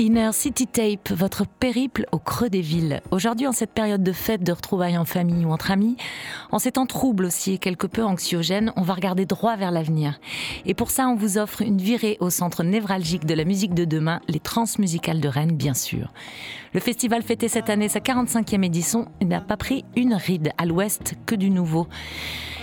Inner City Tape, votre périple au creux des villes. Aujourd'hui, en cette période de fête, de retrouvailles en famille ou entre amis, en ces temps troubles aussi et quelque peu anxiogènes, on va regarder droit vers l'avenir. Et pour ça, on vous offre une virée au centre névralgique de la musique de demain, les Transmusicales de Rennes, bien sûr. Le festival fêtait cette année sa 45e édition et n'a pas pris une ride à l'ouest que du nouveau.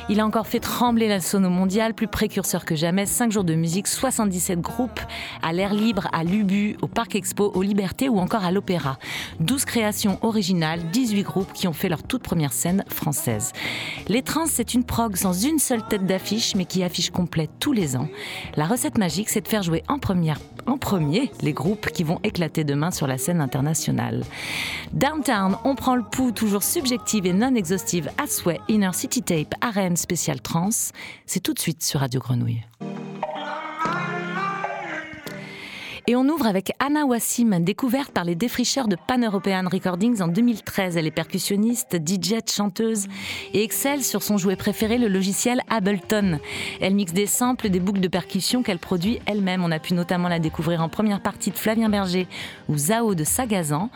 Il a encore fait trembler la sono mondiale, plus précurseur que jamais. 5 jours de musique, 77 groupes à l'air libre, à l'Ubu, au Parc Expo, aux Libertés ou encore à l'Opéra. 12 créations originales, 18 groupes qui ont fait leur toute première scène française. Les Trans, c'est une prog sans une seule tête d'affiche, mais qui affiche complète tous les ans. La recette magique, c'est de faire jouer en première en premier les groupes qui vont éclater demain sur la scène internationale. Downtown, on prend le pouls, toujours subjective et non exhaustive à souhait. Inner City Tape, arène spéciale trans. C'est tout de suite sur Radio Grenouille. Et on ouvre avec Anna Wassim, découverte par les défricheurs de Pan European Recordings en 2013. Elle est percussionniste, DJ, chanteuse et excelle sur son jouet préféré, le logiciel Ableton. Elle mixe des samples, des boucles de percussion qu'elle produit elle-même. On a pu notamment la découvrir en première partie de Flavien Berger ou Zao de Sagazan.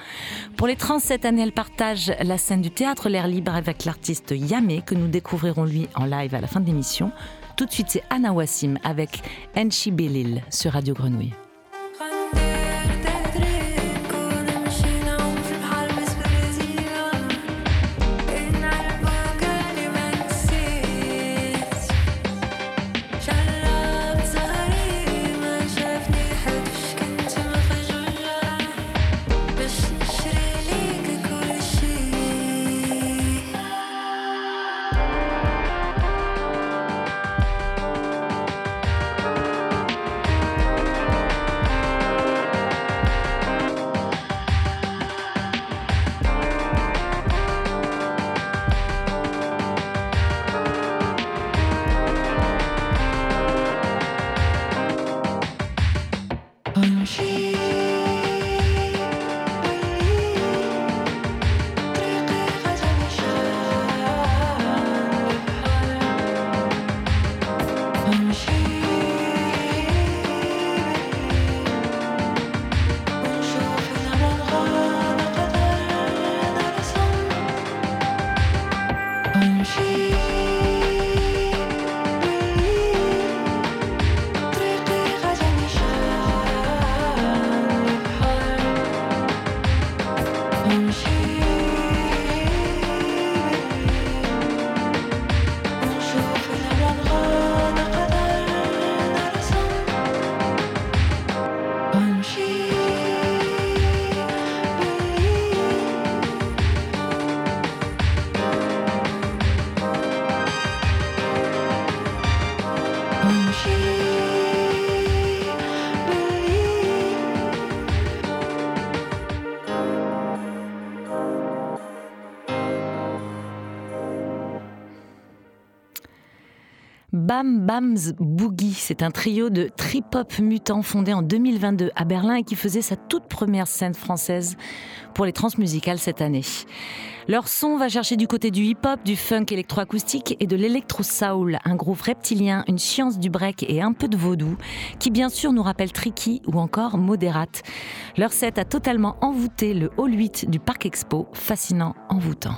Pour les 37 années, elle partage la scène du théâtre L'air libre avec l'artiste Yamé, que nous découvrirons lui en live à la fin de l'émission. Tout de suite, c'est Anna Wassim avec Enchi Belil sur Radio Grenouille. Bam Bams Boogie. C'est un trio de trip-hop mutants fondé en 2022 à Berlin et qui faisait sa toute première scène française pour les transmusicales cette année. Leur son va chercher du côté du hip-hop, du funk électroacoustique et de l'électro-soul, un groove reptilien, une science du break et un peu de vaudou, qui bien sûr nous rappelle Tricky ou encore Moderate. Leur set a totalement envoûté le Hall 8 du Parc Expo, fascinant, envoûtant.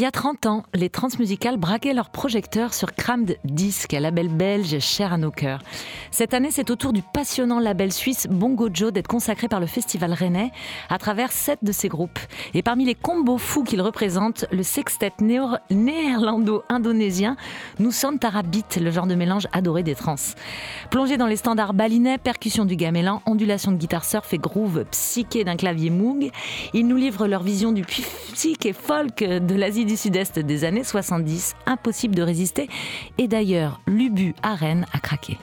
Y a 30 ans, les transmusicales braquaient leurs projecteurs sur Crammed Disc, un label belge cher à nos cœurs. Cette année, c'est au tour du passionnant label suisse Bongo Joe d'être consacré par le Festival Rennais à travers sept de ses groupes. Et parmi les combos fous qu'il représente, le sextet néerlando-indonésien Nusantara Beat, le genre de mélange adoré des trans. Plongé dans les standards balinais, percussion du gamelan, ondulation de guitare surf et groove psyché d'un clavier Moog, ils nous livrent leur vision du psych et folk de l'Asie du Sud-Est des années 70, impossible de résister. Et d'ailleurs, l'Ubu à a craqué.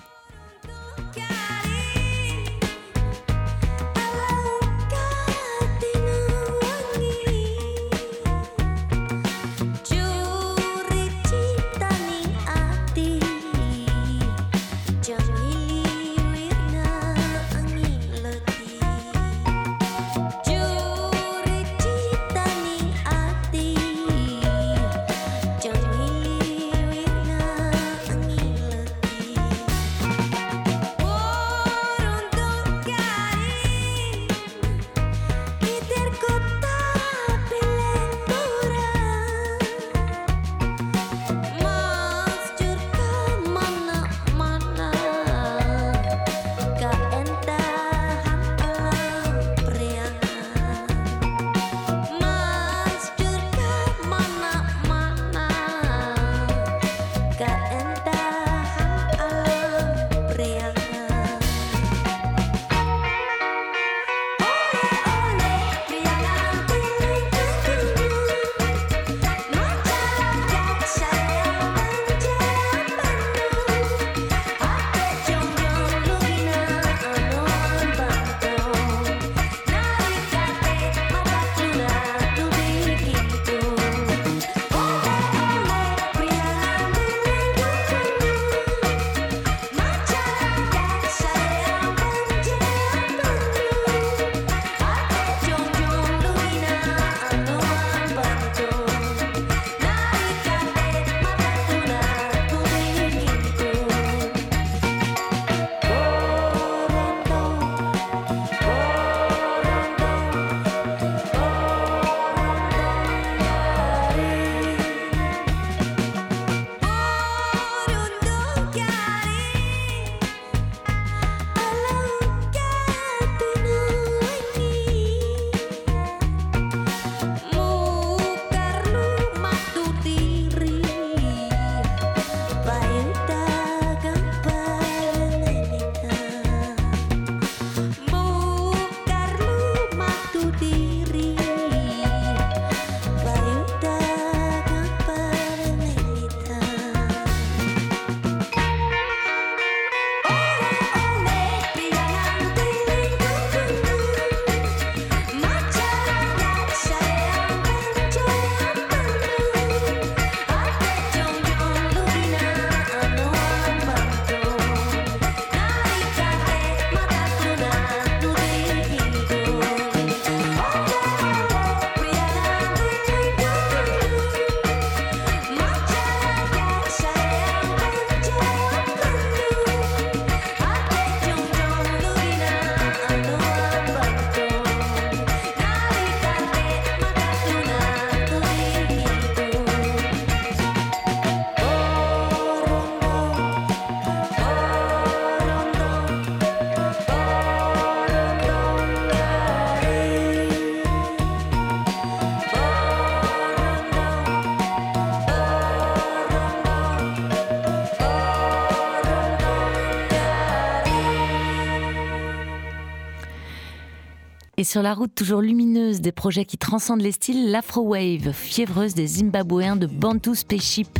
Sur la route toujours lumineuse des projets qui transcendent les styles, l'Afro-Wave, fiévreuse des Zimbabwéens de Bantu Spaceship.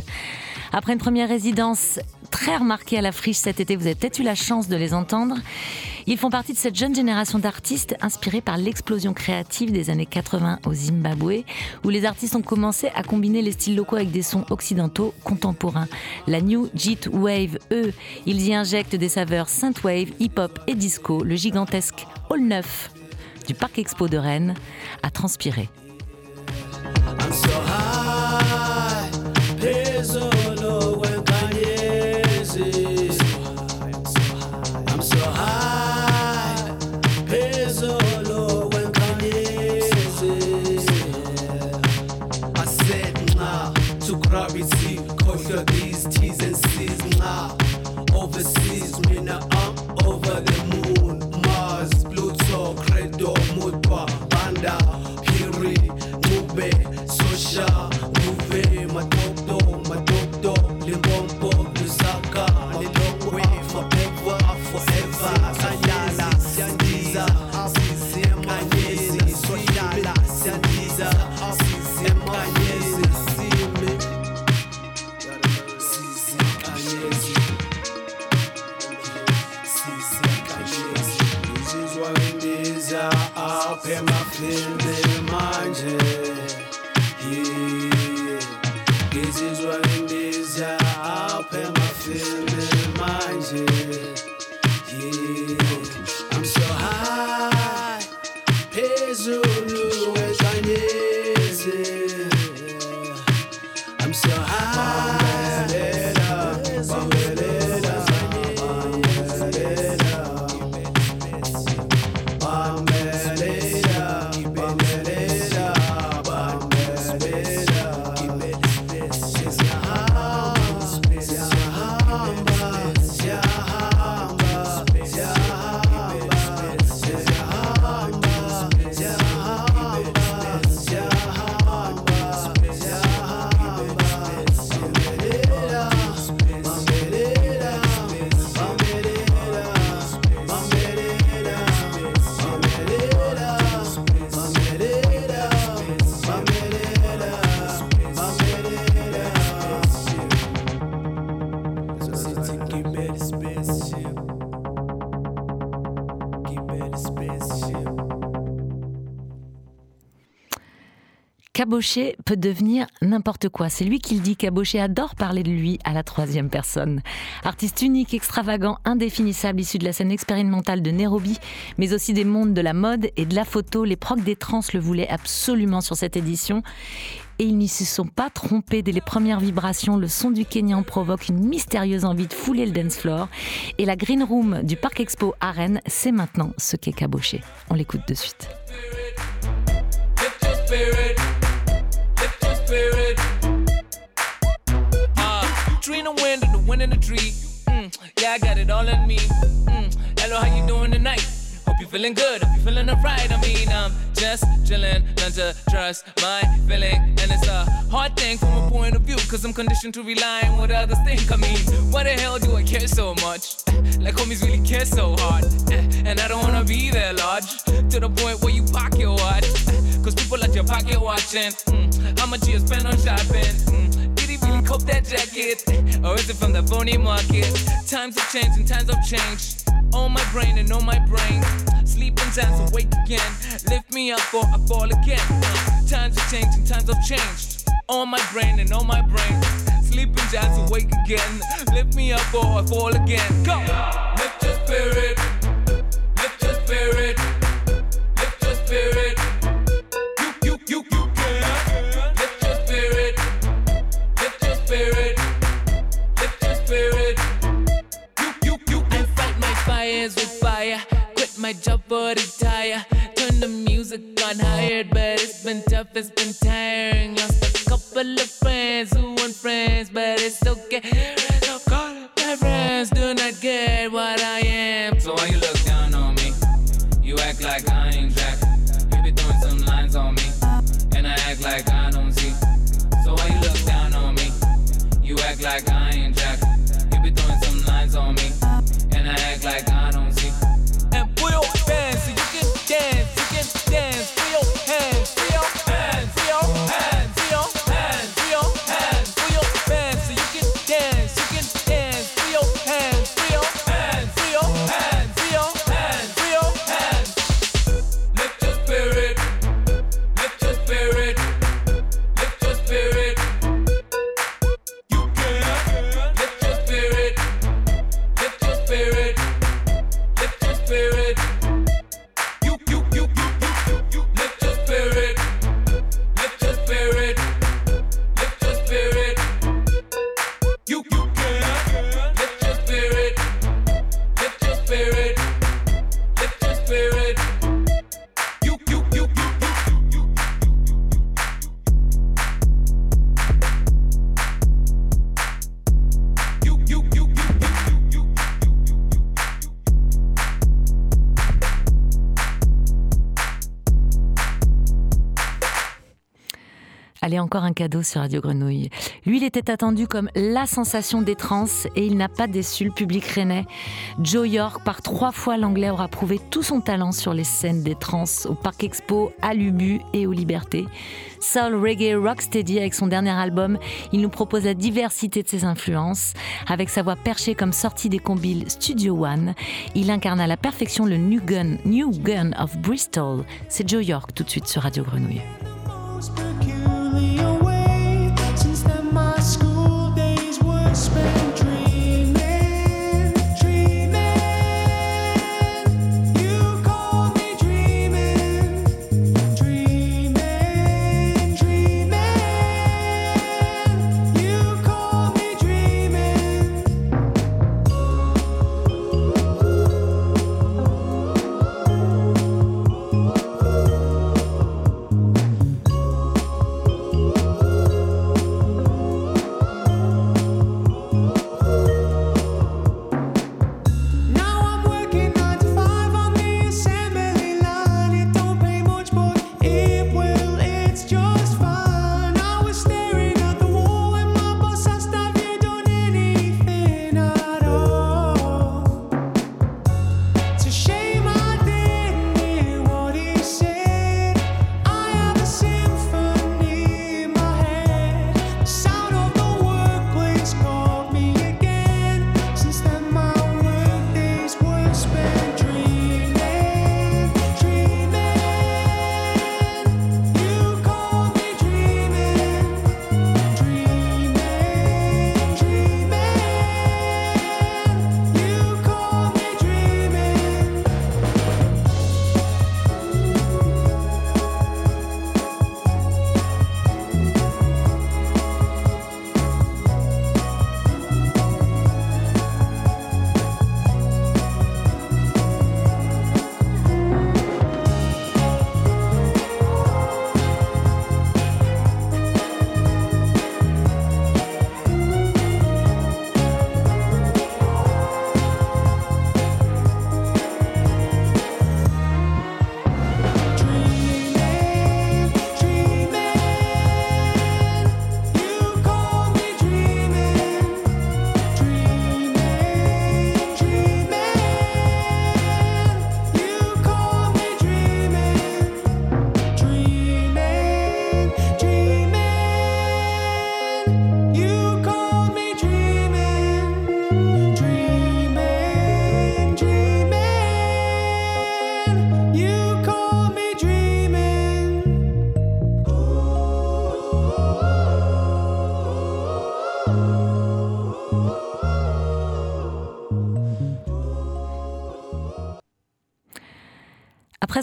Après une première résidence très remarquée à la friche cet été, vous avez peut-être eu la chance de les entendre. Ils font partie de cette jeune génération d'artistes inspirés par l'explosion créative des années 80 au Zimbabwe, où les artistes ont commencé à combiner les styles locaux avec des sons occidentaux contemporains. La New Jit Wave, eux, ils y injectent des saveurs synthwave, hip-hop et disco. Le gigantesque Hall 9 du Parc Expo de Rennes a transpiré. This is what it is, I'll pay my mind. Cabochet peut devenir n'importe quoi. C'est lui qui le dit. Cabochet adore parler de lui à la troisième personne. Artiste unique, extravagant, indéfinissable, issu de la scène expérimentale de Nairobi, mais aussi des mondes de la mode et de la photo. Les procs des trans le voulaient absolument sur cette édition. Et ils n'y se sont pas trompés dès les premières vibrations. Le son du Kenyan provoque une mystérieuse envie de fouler le dance floor. Et la Green Room du Parc Expo à Rennes, c'est maintenant ce qu'est Cabochet. On l'écoute de suite. Wind in the tree. Mm, yeah, I got it all in me. Mm, hello, how you doing tonight? Hope you feeling good. Hope you feeling alright. I mean, I'm just chilling, learn to trust my feeling, and it's a hard thing from a point of view, cause I'm conditioned to rely on what others think. I mean, why the hell do I care so much? Like homies really care so hard, and I don't wanna be there large to the point where you pock your watch. Cause people at your pocket watching mm, How much you spend on shopping mm, Cop that jacket Or is it from the phony market? Times have changed and times have changed. On my brain and on my brain. Sleep and times awake again. Lift me up or I fall again. Times have changed and times have changed. On my brain and on my brain. Sleep and times awake again. Lift me up or I fall again. Go! Lift your spirit. Lift your spirit. Lift your spirit my job for retire. Turn the music on hired, but it's been tough, it's been tiring. Lost a couple of friends who weren't friends, but it's okay. Encore un cadeau sur Radio Grenouille. Lui, il était attendu comme la sensation des trans et il n'a pas déçu le public rennais. Joe York, par trois fois, l'anglais aura prouvé tout son talent sur les scènes des trans au Parc Expo, à l'Ubu et aux Libertés. Soul Reggae Rocksteady avec son dernier album, il nous propose la diversité de ses influences. Avec sa voix perchée comme sortie des combiles Studio One, il incarne à la perfection le New Gun, New Gun of Bristol. C'est Joe York tout de suite sur Radio Grenouille.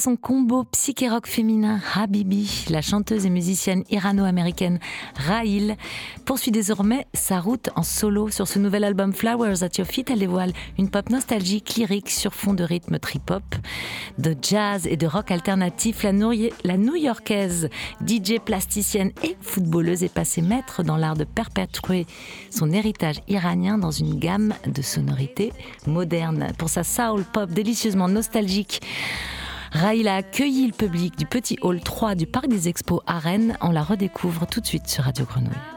Son combo psyché-rock féminin Habibi, la chanteuse et musicienne irano-américaine Raïl poursuit désormais sa route en solo. Sur ce nouvel album Flowers at Your Feet, elle dévoile une pop nostalgique lyrique sur fond de rythme trip-hop, de jazz et de rock alternatif. La new-yorkaise, DJ plasticienne et footballeuse est passée maître dans l'art de perpétuer son héritage iranien dans une gamme de sonorités modernes. Pour sa soul pop délicieusement nostalgique, Raïl a le public du petit hall 3 du Parc des Expos à Rennes. On la redécouvre tout de suite sur Radio Grenouille.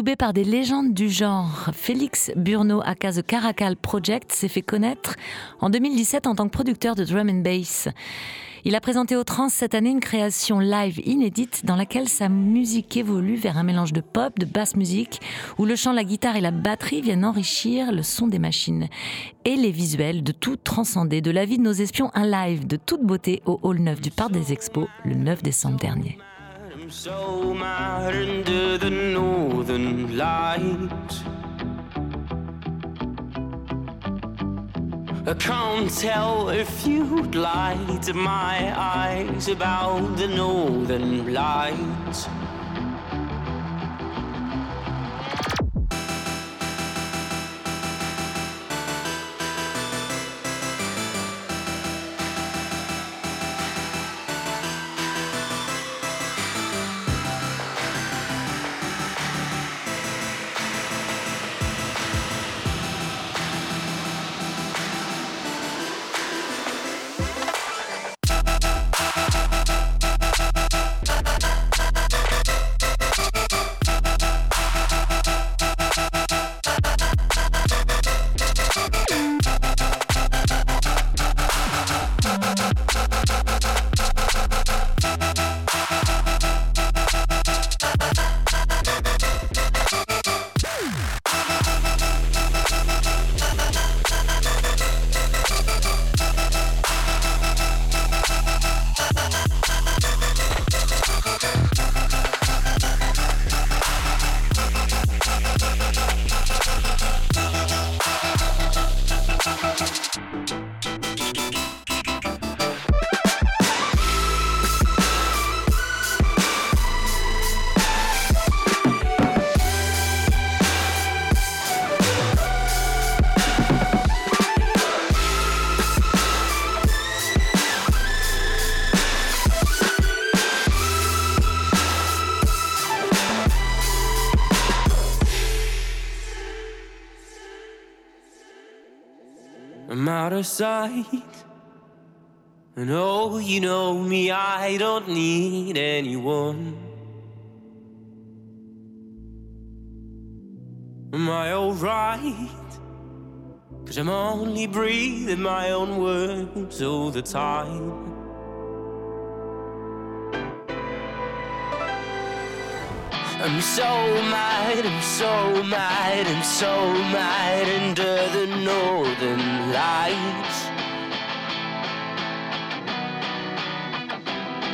Adoubé par des légendes du genre, Félix Burno, aka The Caracal Project, s'est fait connaître en 2017 en tant que producteur de drum and bass. Il a présenté au Trans cette année une création live inédite dans laquelle sa musique évolue vers un mélange de pop, de basse musique, où le chant, la guitare et la batterie viennent enrichir le son des machines. Et les visuels de tout transcender, de la vie de nos espions, un live de toute beauté au Hall 9 du Parc des Expos le 9 décembre dernier. Lights. I can't tell if you'd lie to my eyes about the northern lights. Out of sight. And oh, you know me, I don't need anyone. Am I alright? Cause I'm only breathing my own words all the time. I'm so mad, I'm so mad, I'm so mad under the northern lights.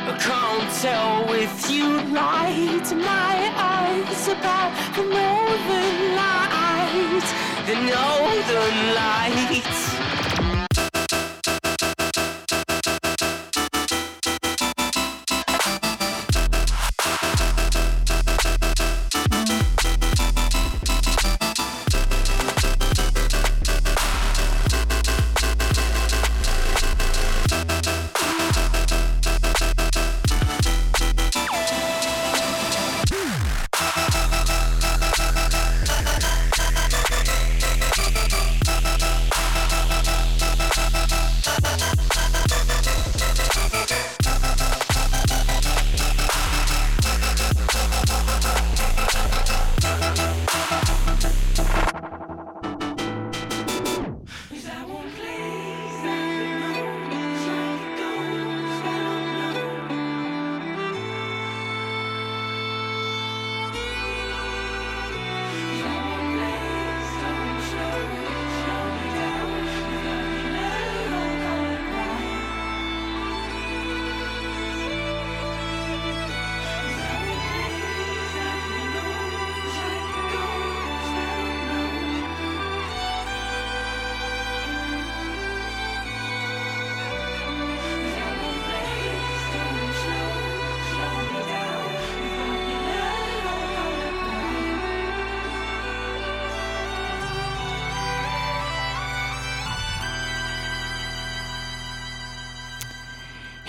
I can't tell if you light my eyes about the northern lights, the northern lights.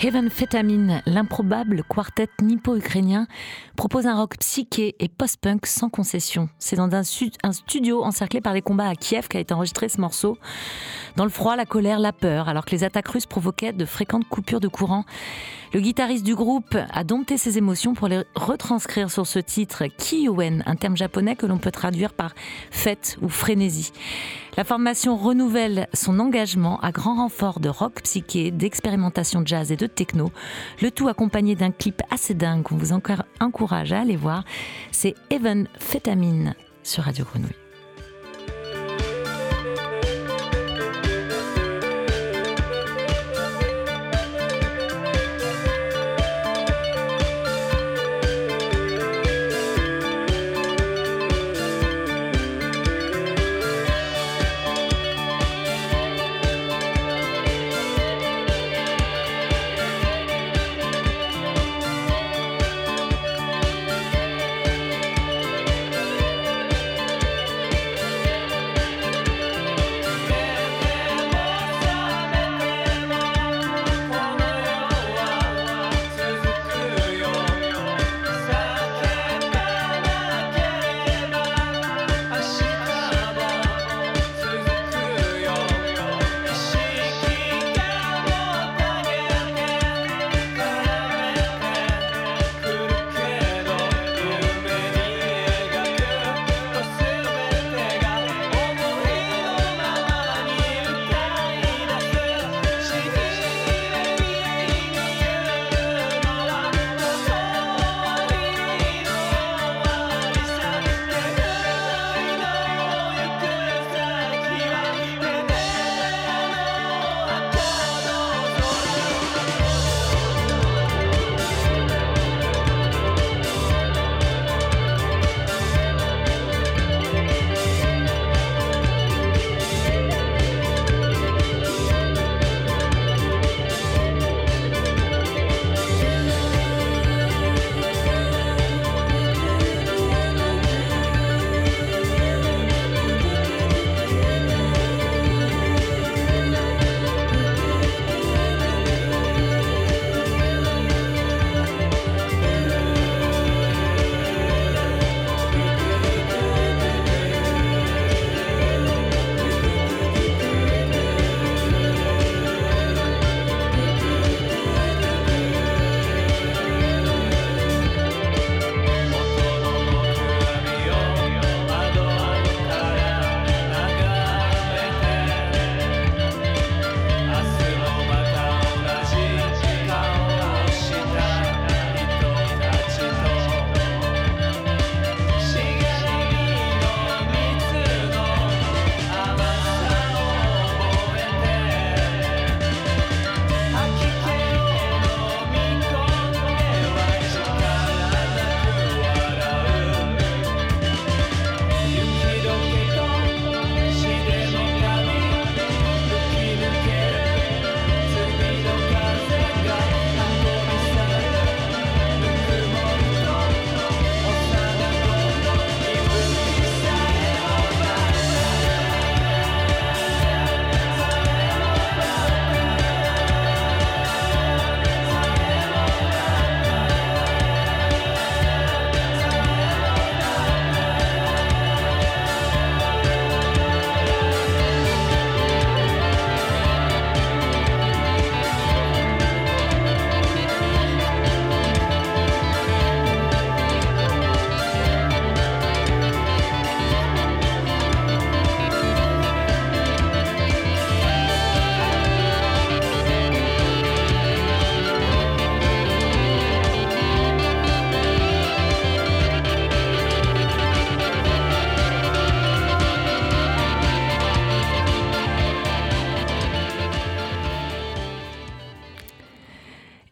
Heavenphetamine, l'improbable quartet nippo-ukrainien, propose un rock psyché et post-punk sans concession. C'est dans un, un studio encerclé par les combats à Kiev qu'a été enregistré ce morceau. Dans le froid, la colère, la peur, alors que les attaques russes provoquaient de fréquentes coupures de courant. Le guitariste du groupe a dompté ses émotions pour les retranscrire sur ce titre Kiyuen, un terme japonais que l'on peut traduire par fête ou frénésie. La formation renouvelle son engagement à grand renfort de rock psyché, d'expérimentation jazz et de techno, le tout accompagné d'un clip assez dingue qu'on vous encour- encourage à aller voir. C'est Even Phétamine sur Radio Grenouille.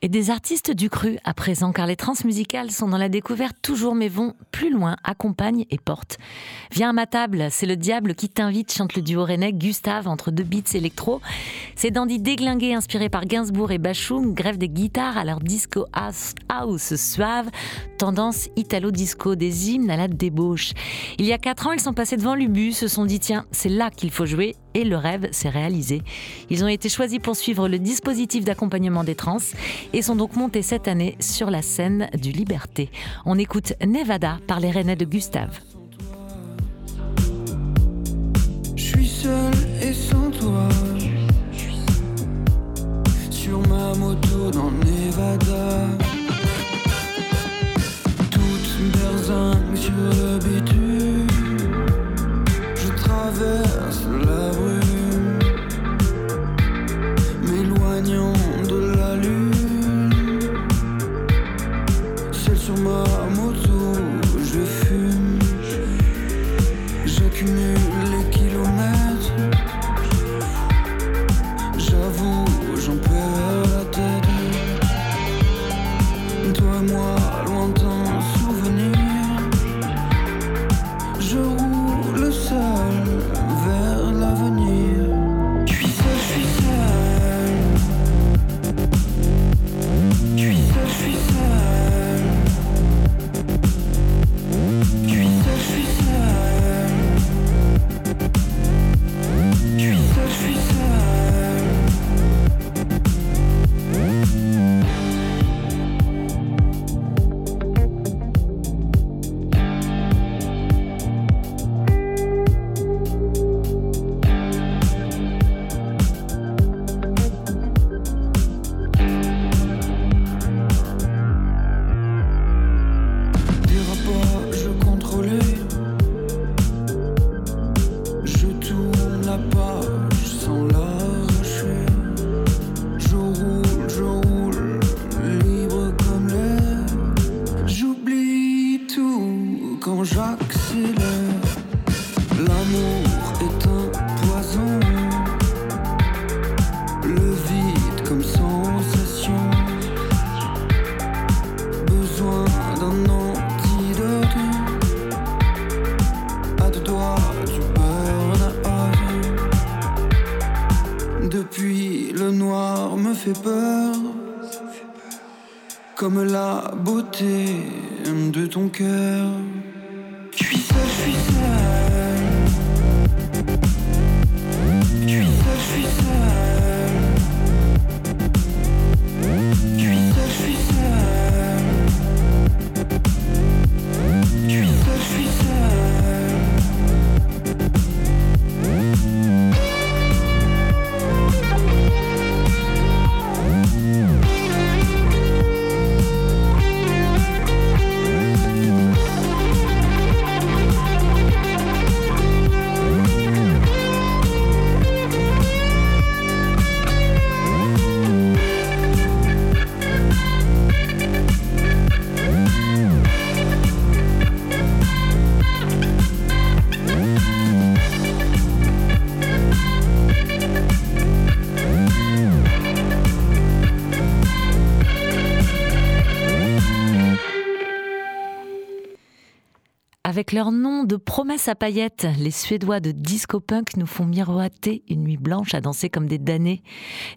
Et des artistes du cru à présent, car les transmusicales sont dans la découverte toujours, mais vont plus loin, accompagnent et portent. Viens à ma table, c'est le diable qui t'invite, chante le duo rennais Gustave entre deux beats électro. Ces dandys déglingués inspirés par Gainsbourg et Bachung grèvent des guitares à leur disco house, house suave, tendance italo-disco, des hymnes à la débauche. Il y a quatre ans, ils sont passés devant l'Ubu, se sont dit tiens, c'est là qu'il faut jouer. et le rêve s'est réalisé. Ils ont été choisis pour suivre le dispositif d'accompagnement des trans et sont donc montés cette année sur la scène du Liberté. On écoute Nevada par les Rennais de Gustave. Seul et sans toi. Sur ma moto dans Nevada. Toute berzingue sur le bitume. Je traverse la brume. Leur nom de promesse à paillettes, les Suédois de disco punk nous font miroiter une nuit blanche à danser comme des damnés.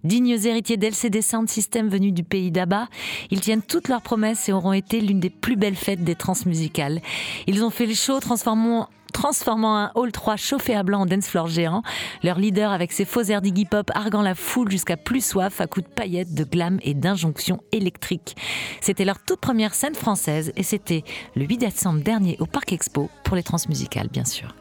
Dignes héritiers d'LCD Sound System venus du pays d'Abba, ils tiennent toutes leurs promesses et auront été l'une des plus belles fêtes des transmusicales. Ils ont fait le show transformant transformant un Hall 3 chauffé à blanc en dance floor géant. Leur leader avec ses faux airs d'Iggy Pop arguant la foule jusqu'à plus soif à coups de paillettes, de glam et d'injonctions électriques. C'était leur toute première scène française et c'était le 8 décembre dernier au Parc Expo pour les transmusicales bien sûr.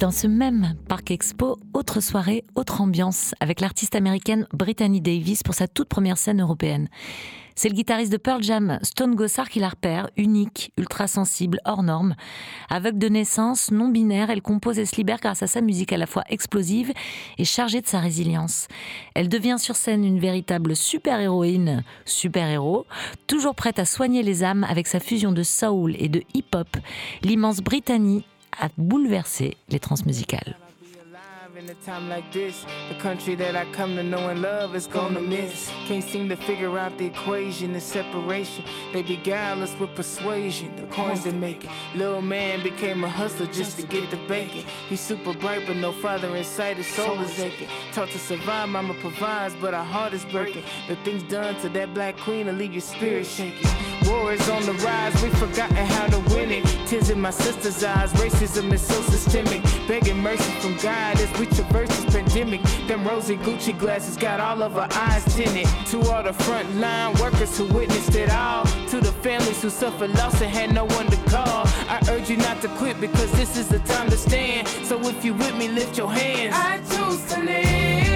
Dans ce même Parc Expo, autre soirée, autre ambiance, avec l'artiste américaine Brittany Davis pour sa toute première scène européenne. C'est le guitariste de Pearl Jam, Stone Gossard, qui la repère, unique, ultra sensible, hors norme. Aveugle de naissance, non binaire, elle compose et se libère grâce à sa musique à la fois explosive et chargée de sa résilience. Elle devient sur scène une véritable super-héroïne, super-héros, toujours prête à soigner les âmes avec sa fusion de soul et de hip-hop. L'immense Brittany a bouleversé les transmusicales. In a time like this, the country that I come to know and love is gonna miss. Can't seem to figure out the equation, the separation. They beguile us with persuasion, the coins they make. Little man became a hustler just to get the bacon. He's super bright, but no father in sight, his soul is aching. Taught to survive, mama provides, but our heart is breaking. The things done to that black queen will leave your spirit shaking. War is on the rise, we've forgotten how to win it. Tears in my sister's eyes, racism is so systemic. Begging mercy from God as we traverse this pandemic. Them rosy Gucci glasses got all of our eyes tinted. To all the frontline workers who witnessed it all. To the families who suffered loss and had no one to call. I urge you not to quit because this is the time to stand. So if you with me, lift your hands. I choose to live.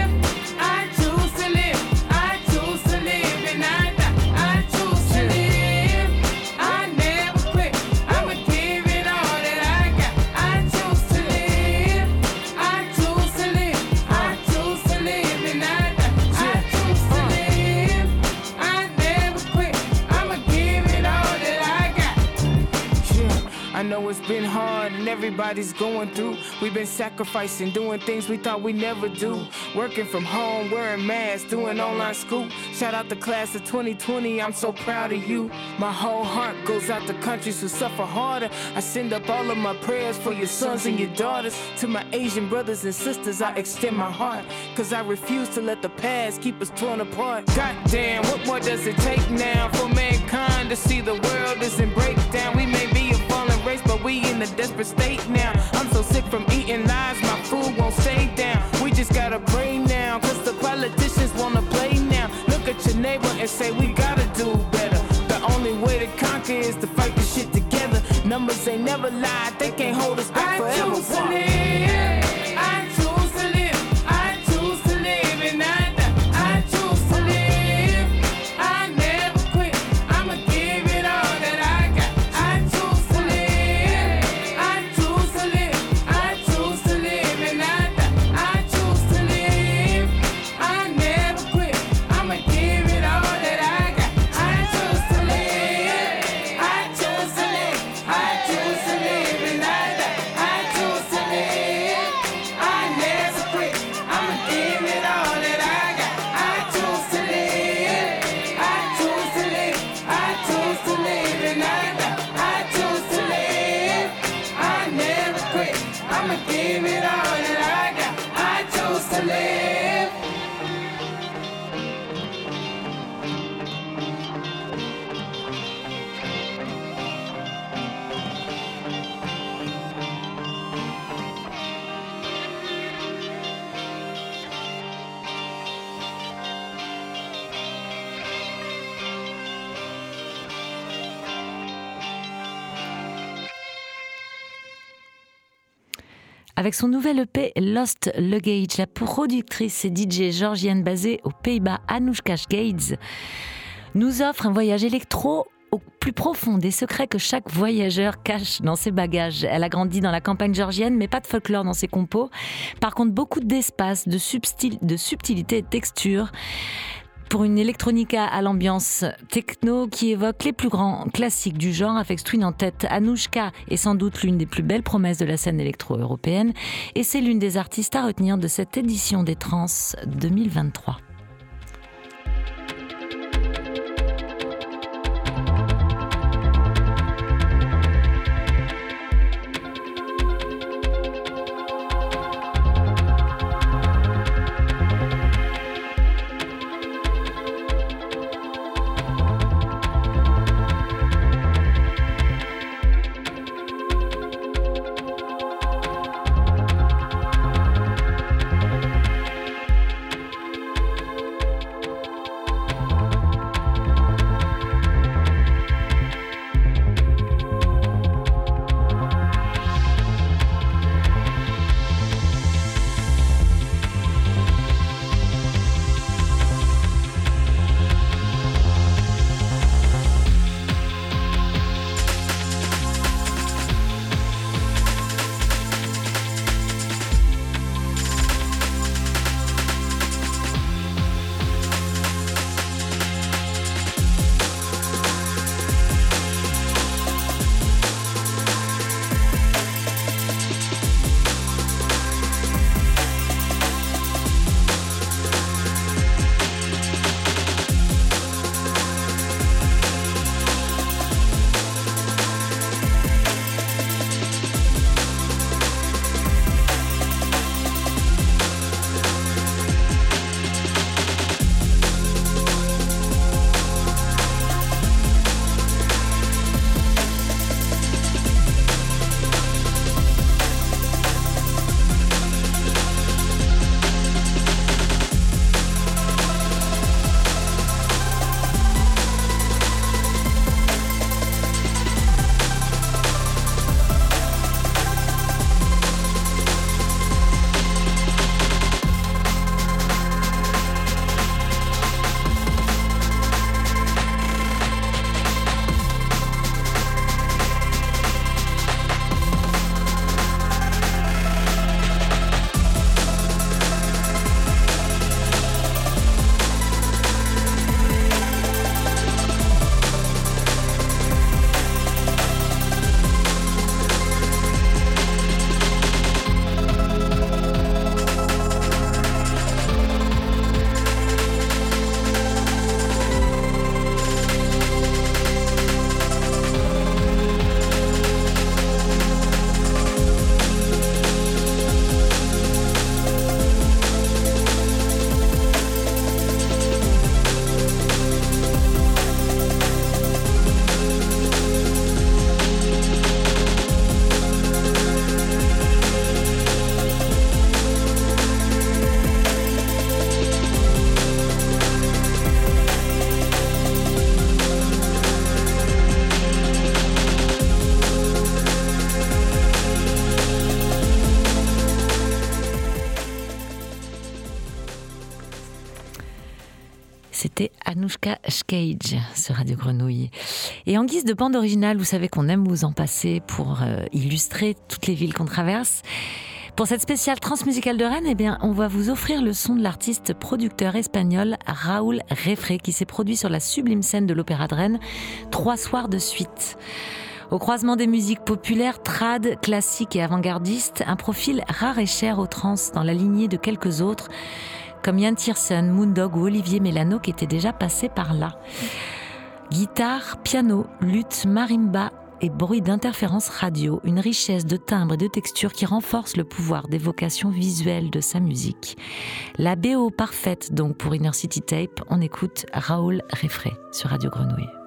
Know it's been hard and everybody's going through. We've been sacrificing, doing things we thought we never do. Working from home, wearing masks, doing online school. Shout out the class of 2020, I'm so proud of you. My whole heart goes out to countries who suffer harder. I send up all of my prayers for your sons and your daughters. To my Asian brothers and sisters, I extend my heart. Cause I refuse to let the past keep us torn apart. Goddamn, what more does it take now for mankind to see the world is in breakdown? We may be but we in a desperate state now. I'm so sick from eating lies, my food won't stay down. We just gotta pray now, cause the politicians wanna play now. Look at your neighbor and say, we gotta do better. The only way to conquer is to fight this shit together. Numbers ain't never lied, they can't hold us back Son nouvel EP Lost Luggage, la productrice et DJ georgienne basée aux Pays-Bas, Anoushka Gates, nous offre un voyage électro au plus profond des secrets que chaque voyageur cache dans ses bagages. Elle a grandi dans la campagne georgienne, mais pas de folklore dans ses compos. Par contre, beaucoup d'espace, de, de subtilité et de texture pour une électronica à l'ambiance techno qui évoque les plus grands classiques du genre avec Twin en tête. Anouchka est sans doute l'une des plus belles promesses de la scène électro-européenne et c'est l'une des artistes à retenir de cette édition des Trans 2023. Schkage sur Radio Grenouille. Et en guise de bande originale, vous savez qu'on aime vous en passer pour euh, illustrer toutes les villes qu'on traverse. Pour cette spéciale transmusicale de Rennes, eh bien, on va vous offrir le son de l'artiste producteur espagnol Raoul Refré qui s'est produit sur la sublime scène de l'Opéra de Rennes trois soirs de suite. Au croisement des musiques populaires, trad, classiques et avant-gardistes, un profil rare et cher aux trans dans la lignée de quelques autres, comme Yann Tiersen, Moondog ou Olivier Mélano qui étaient déjà passés par là. Guitare, piano, luth, marimba et bruit d'interférence radio, une richesse de timbres et de textures qui renforce le pouvoir d'évocation visuelle de sa musique. La BO parfaite donc pour Inner City Tape, on écoute Raoul Refré sur Radio Grenouille.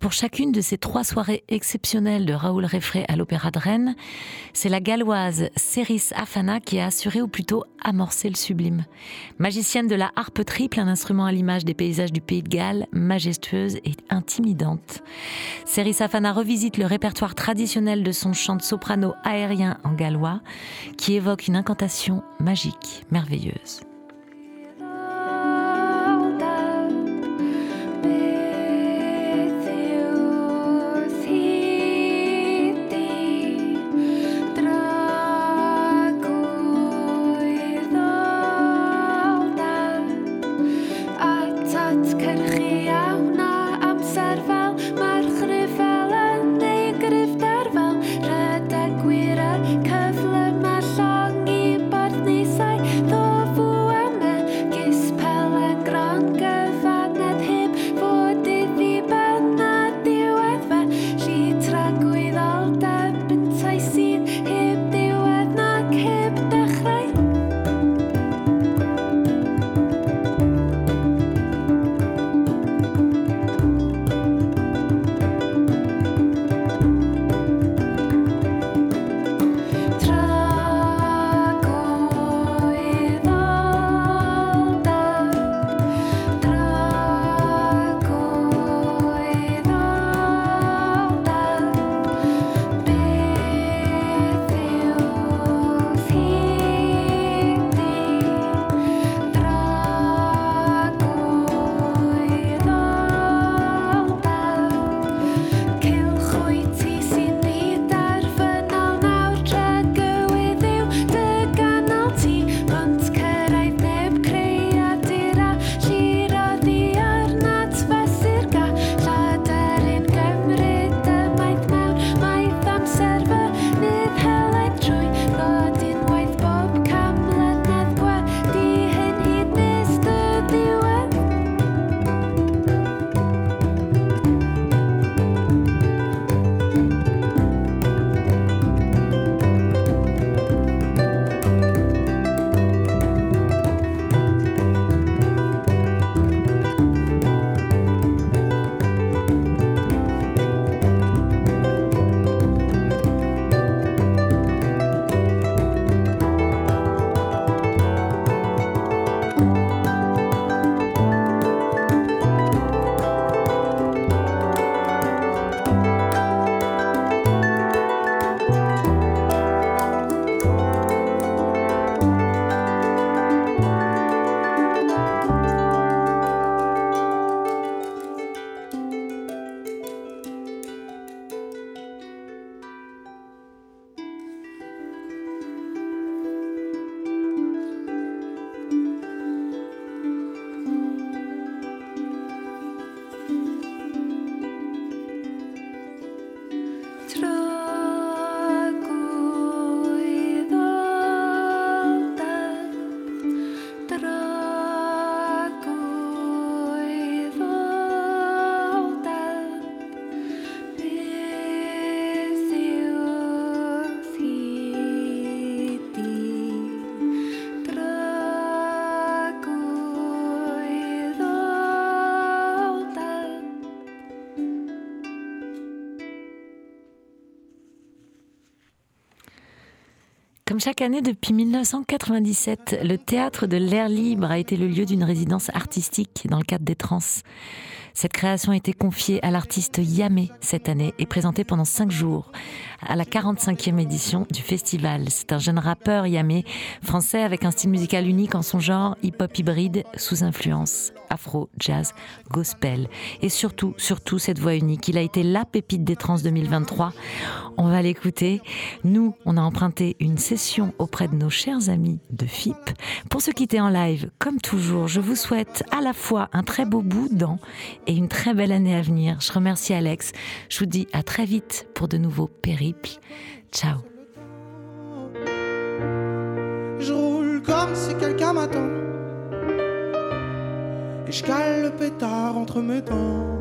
Pour chacune de ces trois soirées exceptionnelles de Raoul Refré à l'Opéra de Rennes, c'est la galloise Ceris Afana qui a assuré ou plutôt amorcé le sublime. Magicienne de la harpe triple, un instrument à l'image des paysages du Pays de Galles, majestueuse et intimidante. Ceris Afana revisite le répertoire traditionnel de son chant de soprano aérien en gallois qui évoque une incantation magique, merveilleuse. Chaque année depuis 1997, le théâtre de l'air libre a été le lieu d'une résidence artistique dans le cadre des trans. Cette création a été confiée à l'artiste Yamé cette année et présentée pendant cinq jours à la 45e édition du festival. C'est un jeune rappeur Yamé, français avec un style musical unique en son genre, hip-hop hybride sous influence afro, jazz, gospel et surtout, surtout cette voix unique. Il a été la pépite des trans 2023. On va l'écouter. Nous, on a emprunté une session auprès de nos chers amis de FIP. Pour se quitter en live, comme toujours, je vous souhaite à la fois un très beau bout d'an et une très belle année à venir. Je remercie Alex. Je vous dis à très vite pour de nouveaux périples. Ciao. Je roule comme si quelqu'un m'attend. Et je cale le pétard entre mes dents.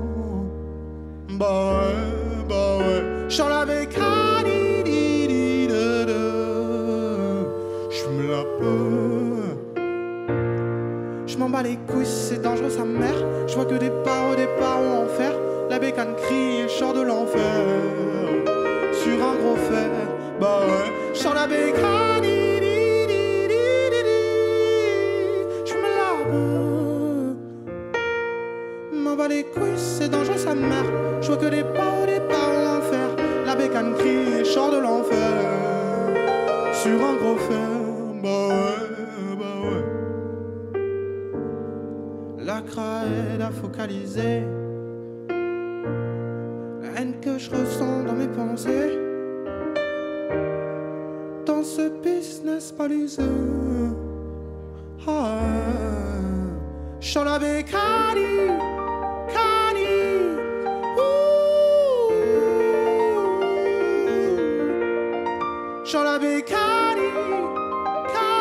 Bah ouais, bah ouais. J'suis la bécane, J'me la peux. J'm'en bats les couilles, c'est dangereux sa mère. J'vois que des pas au départ ou en fer. La bécane crie et sort de l'enfer. Sur un gros fer, bah ouais. J'sors la bécane, Les couilles, c'est dangereux sa mère. Je vois que des pas départ ou l'enfer. La bécane crie sort de l'enfer. Sur un gros fer, bah ouais, bah ouais. La craie à focaliser. La haine que je ressens dans mes pensées. Dans ce business balisé. Ah, la Shall I be carried?